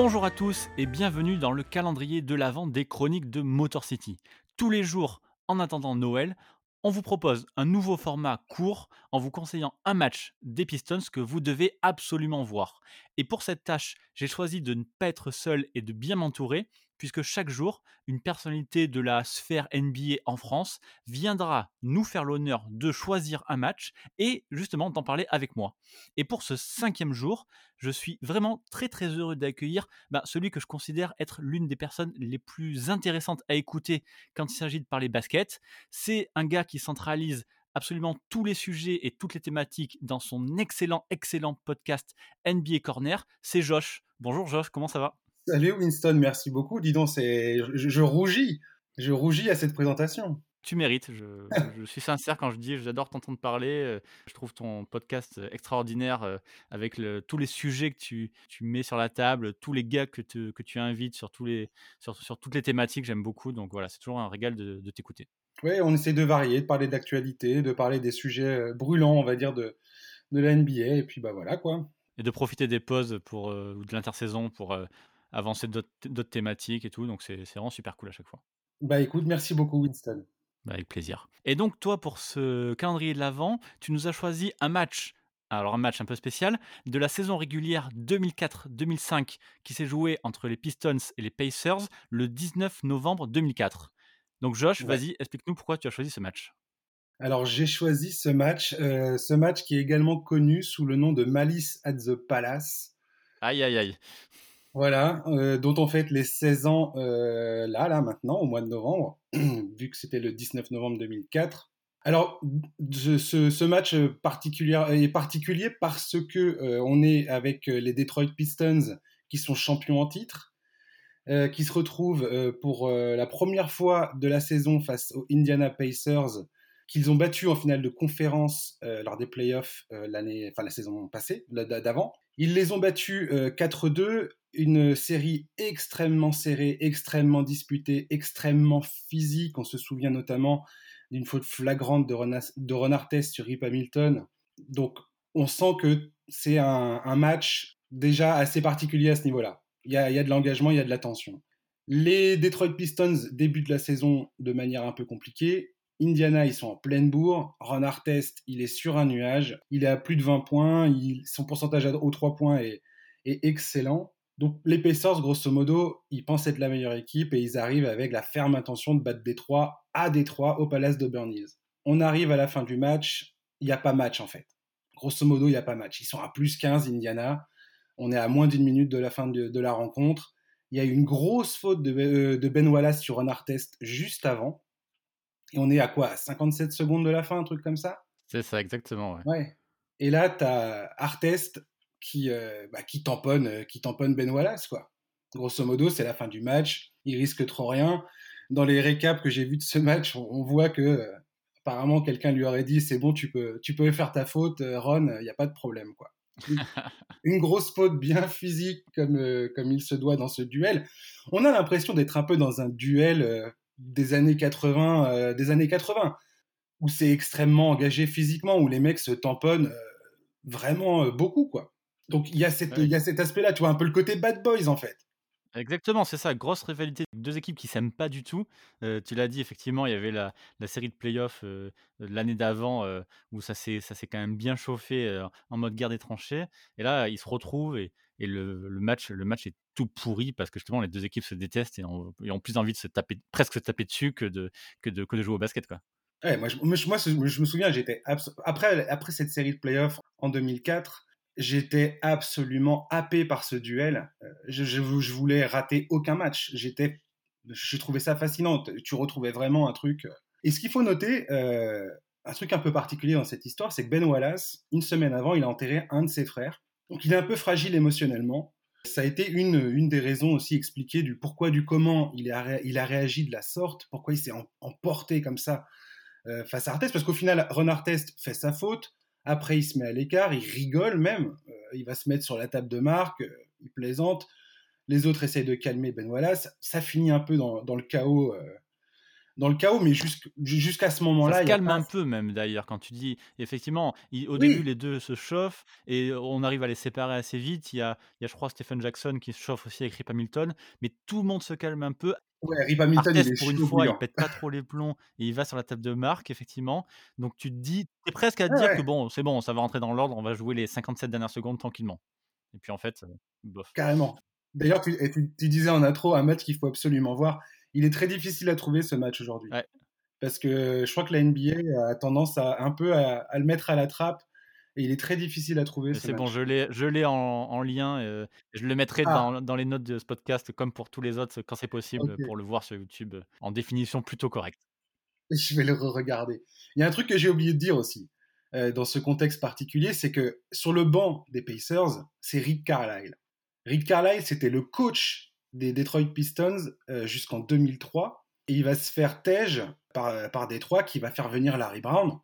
Bonjour à tous et bienvenue dans le calendrier de l'Avent des chroniques de Motor City. Tous les jours, en attendant Noël, on vous propose un nouveau format court en vous conseillant un match des Pistons que vous devez absolument voir. Et pour cette tâche, j'ai choisi de ne pas être seul et de bien m'entourer, puisque chaque jour, une personnalité de la sphère NBA en France viendra nous faire l'honneur de choisir un match et justement d'en parler avec moi. Et pour ce cinquième jour, je suis vraiment très très heureux d'accueillir bah, celui que je considère être l'une des personnes les plus intéressantes à écouter quand il s'agit de parler basket. C'est un gars qui centralise absolument tous les sujets et toutes les thématiques dans son excellent, excellent podcast NBA Corner. C'est Josh. Bonjour Josh, comment ça va? Salut Winston, merci beaucoup. Dis donc, c'est, je, rougis, je rougis à cette présentation. Tu mérites, je, suis sincère quand je dis j'adore t'entendre parler. Euh, je trouve ton podcast extraordinaire euh, avec tous les sujets que tu, mets sur la table, tous les gars que, que tu invites sur, tous les, sur, toutes les thématiques, j'aime beaucoup. Donc voilà, c'est toujours un régal de, t'écouter. Oui, on essaie de varier, de parler d'actualité, de parler des sujets euh, brûlants, on va dire, de, de la NBA. Et puis bah voilà quoi. Et de profiter des pauses pour, ou de l'intersaison pour avancer d'autres thématiques et tout. Donc c'est vraiment super cool à chaque fois. Bah écoute, merci beaucoup Winston. Bah, avec plaisir. Et donc toi, pour ce calendrier de l'Avent, tu nous as choisi un match, alors un match un peu spécial, de la saison régulière 2004-2005 qui s'est joué entre les Pistons et les Pacers le 19 novembre 2004. Donc Josh, vas-y, explique-nous pourquoi tu as choisi ce match. Alors j'ai choisi ce match, euh, ce match qui est également connu sous le nom de Malice at the Palace. Aïe aïe aïe. Voilà, euh, dont on fête les 16 ans euh, là, là, maintenant, au mois de novembre, vu que c'était le 19 novembre 2004. Alors, ce, match particulier, est particulier parce que euh, on est avec les Detroit Pistons qui sont champions en titre, qui se retrouvent pour la première fois de la saison face aux Indiana Pacers, qu'ils ont battu en finale de conférence lors des playoffs l'année, enfin la saison passée, d'avant. Ils les ont battus 4-2 une série extrêmement serrée, extrêmement disputée, extrêmement physique. On se souvient notamment d'une faute flagrante de Ron, de sur Rip Hamilton. Donc, on sent que c'est un, match déjà assez particulier à ce niveau-là. Il y a, de l'engagement, il y a de la tension. Les Detroit Pistons débutent la saison de manière un peu compliquée. Indiana, ils sont en pleine bourre. Ron Artest, il est sur un nuage. Il est à plus de 20 points. son pourcentage aux 3 points est excellent. Donc les Pacers, grosso modo, ils pensent être la meilleure équipe et ils arrivent avec la ferme intention de battre Détroit à Détroit au Palace de Hills. On arrive à la fin du match, il n'y a pas match en fait. Grosso modo, il n'y a pas match. Ils sont à plus 15 Indiana. On est à moins d'une minute de la fin de, la rencontre. Il y a une grosse faute de, euh, Ben Wallace sur un Artest juste avant. Et on est à quoi 57 secondes de la fin, un truc comme ça? C'est ça, exactement. Ouais. ouais. Et là, tu as Artest qui, euh, bah, qui, tamponne, euh, qui tamponne Ben Wallace, quoi. Grosso modo, c'est la fin du match, il risque trop rien. Dans les récaps que j'ai vus de ce match, on, voit que euh, apparemment quelqu'un lui aurait dit c'est bon, tu peux, tu peux faire ta faute, Ron, il n'y a pas de problème, quoi. Une, grosse faute bien physique comme, comme il se doit dans ce duel. On a l'impression d'être un peu dans un duel des années 80, des années 80 où c'est extrêmement engagé physiquement, où les mecs se tamponnent vraiment beaucoup, quoi. Donc il y a, cet aspect-là, tu vois, un peu le côté bad boys en fait. Exactement, c'est ça, grosse rivalité. Deux équipes qui s'aiment pas du tout. Euh, tu l'as dit, effectivement, il y avait la, série de playoffs euh, l'année d'avant euh, où ça s'est, quand même bien chauffé en mode guerre des tranchées. Et là, ils se retrouvent et, le, match, le match est tout pourri parce que justement, les deux équipes se détestent et ont, plus envie de se taper, presque se taper dessus que de, que de, que de jouer au basket. Quoi. moi, je, moi, je, me souviens, j'étais après, après cette série de playoffs en 2004 j'étais absolument happé par ce duel. Euh, je, je, voulais rater aucun match. J'étais, je trouvais ça fascinant. Tu retrouvais vraiment un truc. Euh. Et ce qu'il faut noter, euh, un truc un peu particulier dans cette histoire, c'est que Ben Wallace, une semaine avant, il a enterré un de ses frères. Donc il est un peu fragile émotionnellement. Ça a été une, une des raisons aussi expliquées du pourquoi, du comment il a, il a réagi de la sorte, pourquoi il s'est emporté comme ça face à Artest, parce qu'au final, Ron Artest fait sa faute, après, il se met à l'écart, il rigole même. Euh, il va se mettre sur la table de marque, euh, il plaisante. Les autres essayent de calmer Ben Wallace. Ça finit un peu dans, le chaos, euh, dans le chaos, mais jusqu'à ce Ça moment-là, se il y a calme pas un peu même d'ailleurs quand tu dis effectivement, au début les 2 se chauffent et on arrive à les séparer assez vite. Il y a il y a je crois Stephen Jackson qui se chauffe aussi avec Rip Hamilton, mais tout le monde se calme un peu. ouais, Rip Hamilton, il est pour une fois, il bouillant. pète pas trop les plombs et il va sur la table de marque effectivement. Donc tu te dis tu es presque à Ouais, dire que bon, c'est bon, ça va rentrer dans l'ordre, on va jouer les 57 dernières secondes tranquillement et puis en fait, heu, bof. carrément. D'ailleurs, tu tu tu disais en intro, un match qu'il faut absolument voir. Il est très difficile à trouver ce match aujourd'hui. Ouais, Parce que je crois que la NBA a tendance à un peu à à le mettre à la trappe et il est très difficile à trouver ce c'est bon, je l'ai je l'ai en en lien, heu, je le mettrai Ah, dans dans les notes de ce podcast comme pour tous les autres quand c'est possible, pour le voir sur YouTube, heu, en définition plutôt correcte. Je vais le re-regarder. Il y a un truc que j'ai oublié de dire aussi, dans ce contexte particulier, c'est que sur le banc des Pacers, c'est Rick Carlisle. Rick Carlisle, c'était le coach des Detroit Pistons, heu, jusqu'en 2003 et il va se faire tège par, par Détroit qui va faire venir Larry Brown.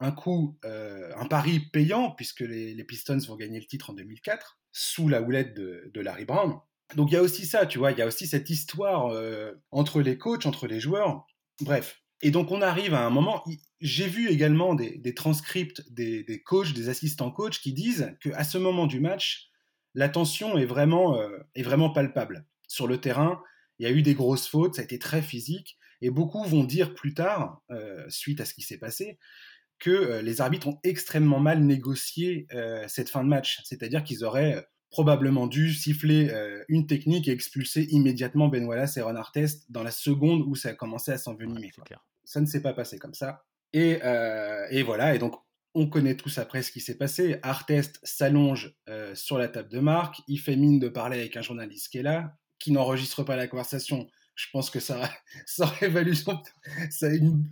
Un coup, heu, un pari payant puisque les Pistons vont gagner le titre en 2004 sous la houlette de Larry Brown. Donc il y a aussi ça, tu vois? Il y a aussi cette histoire, entre les coachs, entre les joueurs. Bref, et donc on arrive à un moment, j'ai vu également des, transcripts des, des, coachs, des assistants coachs qui disent qu'à ce moment du match, la tension est vraiment, euh, est vraiment palpable. Sur le terrain, il y a eu des grosses fautes, ça a été très physique, et beaucoup vont dire plus tard, euh, suite à ce qui s'est passé, que euh, les arbitres ont extrêmement mal négocié euh, cette fin de match. C'est-à-dire qu'ils auraient probablement dû siffler une technique et expulser immédiatement Ben Wallace et Ron Artest dans la seconde où ça a commencé à s'envenimer. Ça ne s'est pas passé comme ça. Et, et, voilà, et donc on connaît tous après ce qui s'est passé. Artest s'allonge sur la table de marque, il fait mine de parler avec un journaliste qui est là, qui n'enregistre pas la conversation. Je pense que ça, ça aurait valu son,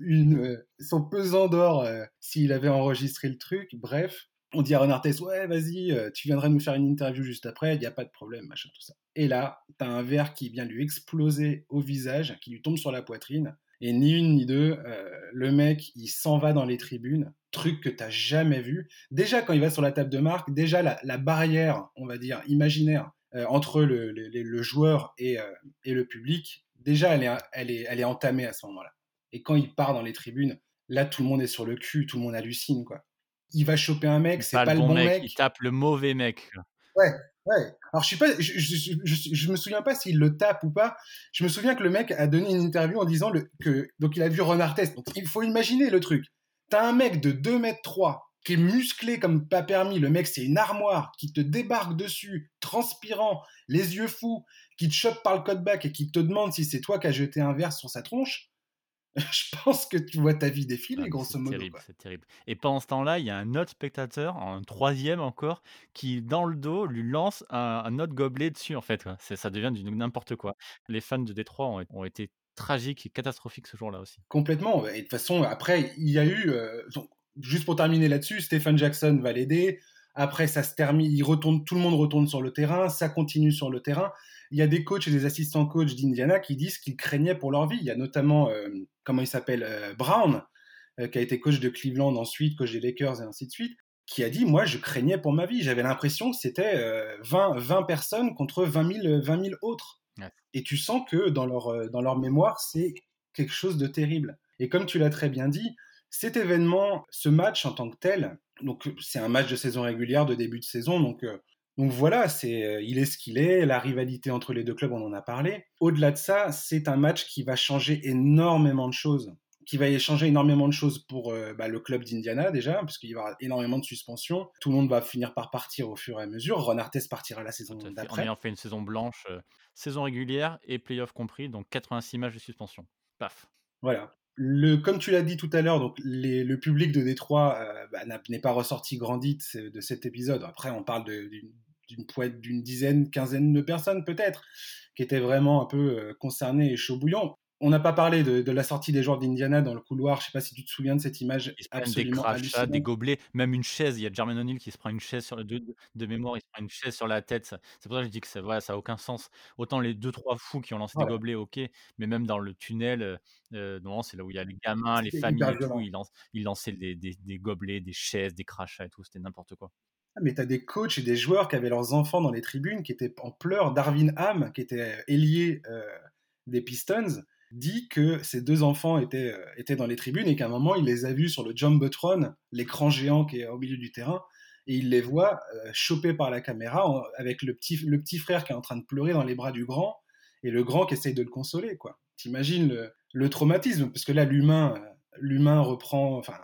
une, euh, son pesant d'or euh, s'il avait enregistré le truc. Bref, on dit à Ron Artest, ouais, vas-y, euh, tu viendras nous faire une interview juste après, il n'y a pas de problème, machin, tout ça. Et là, t'as un verre qui vient lui exploser au visage, qui lui tombe sur la poitrine. Et ni une ni deux, le mec, il s'en va dans les tribunes, truc que t'as jamais vu. Déjà, quand il va sur la table de marque, déjà la barrière, on va dire, imaginaire, euh, entre le, le, le joueur et, euh, et, le public, déjà, elle est, elle, est, elle est entamée à ce moment-là. Et quand il part dans les tribunes, là, tout le monde est sur le cul, tout le monde hallucine, quoi. Il va choper un mec, c'est pas, pas, le bon, bon mec, mec, Il tape le mauvais mec. Ouais, Ouais. Alors je suis pas, je, je, je, je me souviens pas s'il le tape ou pas. Je me souviens que le mec a donné une interview en disant le, que donc il a vu Ron Artest. Donc il faut imaginer le truc. T'as un mec de 2 mètres 3 qui est musclé comme pas permis. Le mec c'est une armoire qui te débarque dessus, transpirant, les yeux fous, qui te chope par le code-back et qui te demande si c'est toi qui as jeté un verre sur sa tronche. je pense que tu vois ta vie défiler, Ah, grosso modo. C'est terrible, c'est terrible. Et pendant ce temps-là, il y a un autre spectateur, un troisième encore, qui dans le dos lui lance un, un autre gobelet dessus en fait. quoi. Ça devient du n'importe quoi. Les fans de Détroit ont, ont été tragiques et catastrophiques ce jour-là aussi. Complètement. Et de toute façon, après, il y a eu, euh, juste pour terminer là-dessus, Stephen Jackson va l'aider. Après, ça se termine, il retourne, tout le monde retourne sur le terrain, ça continue sur le terrain. Il y a des coachs et des assistants coachs d'Indiana qui disent qu'ils craignaient pour leur vie. Il y a notamment, euh, comment il s'appelle, euh, Brown, euh, qui a été coach de Cleveland ensuite, coach des Lakers et ainsi de suite, qui a dit, moi, je craignais pour ma vie. J'avais l'impression que c'était 20, 20 personnes contre 20 000, 20 000 autres. Ouais. Et tu sens que dans leur, dans leur mémoire, c'est quelque chose de terrible. Et comme tu l'as très bien dit, cet événement, ce match en tant que tel, donc c'est un match de saison régulière, de début de saison, donc, euh, donc voilà, c'est, euh, il est ce qu'il est, la rivalité entre les deux clubs, on en a parlé. Au-delà de ça, c'est un match qui va changer énormément de choses, qui va changer énormément de choses pour euh, bah, le club d'Indiana déjà, parce qu'il y aura énormément de suspensions. Tout le monde va finir par partir au fur et à mesure. Ron Artest partira la saison d'après. Ayant fait une saison blanche, euh, saison régulière et playoff compris, donc 86 matchs de suspension. Paf. Voilà. Le, comme tu l'as dit tout à l'heure, donc les, le public de Détroit euh, bah, n'est pas ressorti grandi de, cet épisode. Après, on parle d'une d'une dizaine, quinzaine de personnes peut-être, qui étaient vraiment un peu euh, concernées et chaud bouillant. On n'a pas parlé de, de, la sortie des joueurs d'Indiana dans le couloir. Je sais pas si tu te souviens de cette image prennent des crachats, des gobelets, même une chaise. Il y a Jermaine O'Neal qui se prend une chaise sur de, de, de, mémoire, il se prend une chaise sur la tête. C'est pour ça que je dis que ça, voilà, ça a aucun sens. Autant les deux trois fous qui ont lancé voilà. des gobelets, ok, mais même dans le tunnel, euh, non, c'est là où il y a les gamins, les familles et tout, ils, lancent, ils lançaient des, des, des, gobelets, des chaises, des crachats et tout. C'était n'importe quoi. Ah, mais tu as des coachs et des joueurs qui avaient leurs enfants dans les tribunes, qui étaient en pleurs. Darwin Ham, qui était ailier euh, des Pistons, dit que ses deux enfants étaient, euh, étaient dans les tribunes et qu'à un moment, il les a vus sur le Jumbotron, l'écran géant qui est au milieu du terrain, et il les voit euh, par la caméra avec le petit, le petit frère qui est en train de pleurer dans les bras du grand et le grand qui essaye de le consoler. quoi. T'imagines le, le traumatisme, parce que là, l'humain, euh, l'humain reprend, enfin,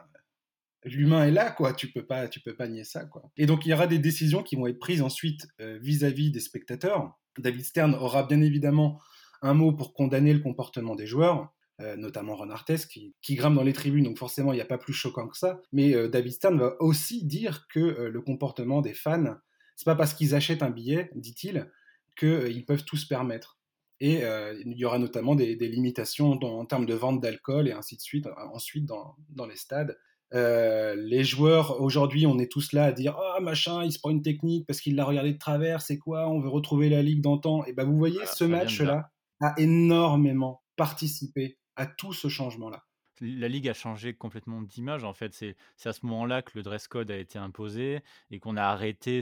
l'humain est là, quoi. Tu peux pas, tu peux pas nier ça, quoi. Et donc il y aura des décisions qui vont être prises ensuite euh, vis-à-vis des spectateurs. David Stern aura bien évidemment un mot pour condamner le comportement des joueurs. Euh, notamment Ron Artest, qui, qui, grimpe dans les tribunes, donc forcément il n'y a pas plus choquant que ça. Mais euh, David Stern va aussi dire que le comportement des fans, c'est pas parce qu'ils achètent un billet, dit-il, qu'ils peuvent tout se permettre. Et il y aura notamment des, des limitations dans, en termes de vente d'alcool et ainsi de suite ensuite dans, dans les stades. Euh, les joueurs, aujourd'hui, on est tous là à dire Ah, machin, il se prend une technique parce qu'il l'a regardé de travers, c'est quoi On veut retrouver la ligue d'antan. Et ben, vous voyez, ce match-là a énormément participé à tout ce changement-là la ligue a changé complètement d'image. En fait, c'est à ce moment-là que le dress code a été imposé et qu'on a arrêté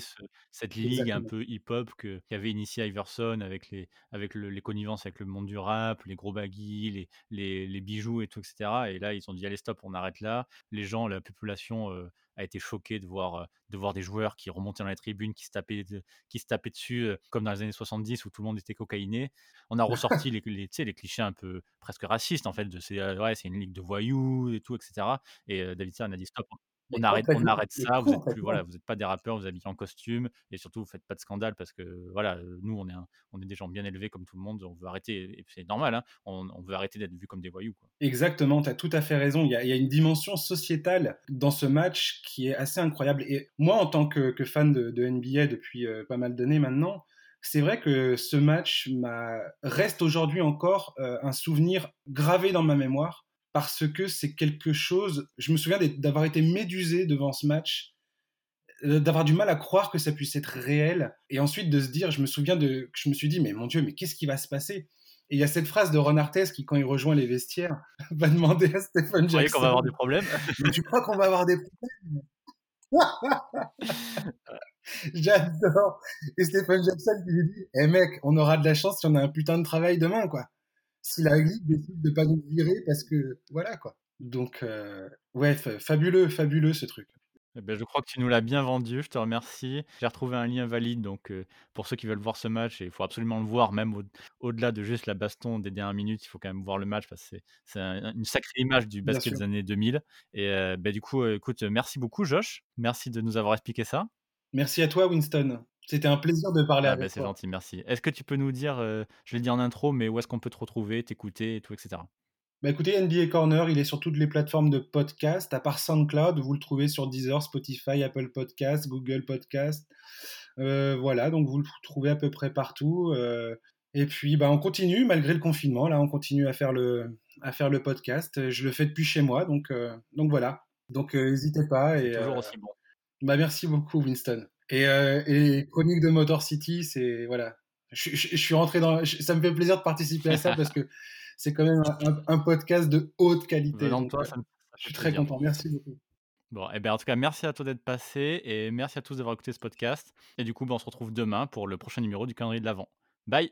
cette ligue un peu hip-hop qu'avait initié Iverson avec les avec les connivences avec le monde du rap, les gros baguilles, les, les, bijoux et tout, etc. Et là, ils ont dit allez stop, on arrête là. Les gens, la population euh, a été choqué de voir, de voir des joueurs qui remontaient dans les tribunes, qui se tapaient, qui se tapaient dessus, comme dans les années 70 où tout le monde était cocaïné. On a ressorti les, les, clichés un peu presque racistes, en fait, de c'est ouais, une ligue de voyous et tout, etc. Et David Stern a dit stop, on arrête, on arrête ça, vous n'êtes voilà, vous êtes pas des rappeurs, vous habillez en costume et surtout vous faites pas de scandale parce que voilà, nous on est, on est des gens bien élevés comme tout le monde, on veut arrêter, et c'est normal, hein, on, veut arrêter d'être vus comme des voyous. Quoi. Exactement, tu as tout à fait raison, il y, a, il y, a, une dimension sociétale dans ce match qui est assez incroyable et moi en tant que, que fan de, de, NBA depuis euh, pas mal d'années maintenant, c'est vrai que ce match reste aujourd'hui encore euh, un souvenir gravé dans ma mémoire parce que c'est quelque chose. Je me souviens d'avoir été médusé devant ce match, euh, d'avoir du mal à croire que ça puisse être réel, et ensuite de se dire, je me souviens de, je me suis dit, mais mon Dieu, mais qu'est-ce qui va se passer? Et il y a cette phrase de Ron Artest qui, quand il rejoint les vestiaires, va demander à Stephen Jackson. Tu qu'on va avoir des problèmes? Tu crois qu'on va avoir des problèmes? J'adore. Et Stephen Jackson qui lui dit, eh mec, on aura de la chance si on a un putain de travail demain, quoi si la Ligue décide de pas nous virer parce que voilà quoi. Donc euh, ouais, fabuleux, fabuleux ce truc. Eh ben, je crois que tu nous l'as bien vendu, je te remercie. J'ai retrouvé un lien valide, donc euh, pour ceux qui veulent voir ce match, il faut absolument le voir, même au-delà de juste la baston des dernières minutes, il faut quand même voir le match parce que c'est une sacrée image du basket des années 2000. Et euh, ben, du coup, écoute, merci beaucoup Josh, merci de nous avoir expliqué ça. Merci à toi Winston. C'était un plaisir de parler ah avec bah, C'est gentil, merci. Est-ce que tu peux nous dire, euh, je vais le dire en intro, mais où est-ce qu'on peut te retrouver, t'écouter et tout, etc. Bah écoutez, NBA Corner, il est sur toutes les plateformes de podcast, à part SoundCloud, vous le trouvez sur Deezer, Spotify, Apple Podcast, Google Podcast. Euh, voilà, donc vous le trouvez à peu près partout. Euh, et puis, bah, on continue, malgré le confinement, là, on continue à faire le, à faire le podcast. Je le fais depuis chez moi, donc, donc voilà. Donc n'hésitez pas. Et, toujours aussi bon. Bah, merci beaucoup, Winston. Et, euh, et Chronique de Motor City, c'est voilà. Je, je, suis rentré dans. Ça me fait plaisir de participer à ça parce que c'est quand même un, podcast de haute qualité. Donc, toi, euh, ça me, je suis très content. Merci beaucoup. Bon, et eh ben en tout cas, merci à toi d'être passé et merci à tous d'avoir écouté ce podcast. Et du coup, ben, on se retrouve demain pour le prochain numéro du calendrier de l'Avent. Bye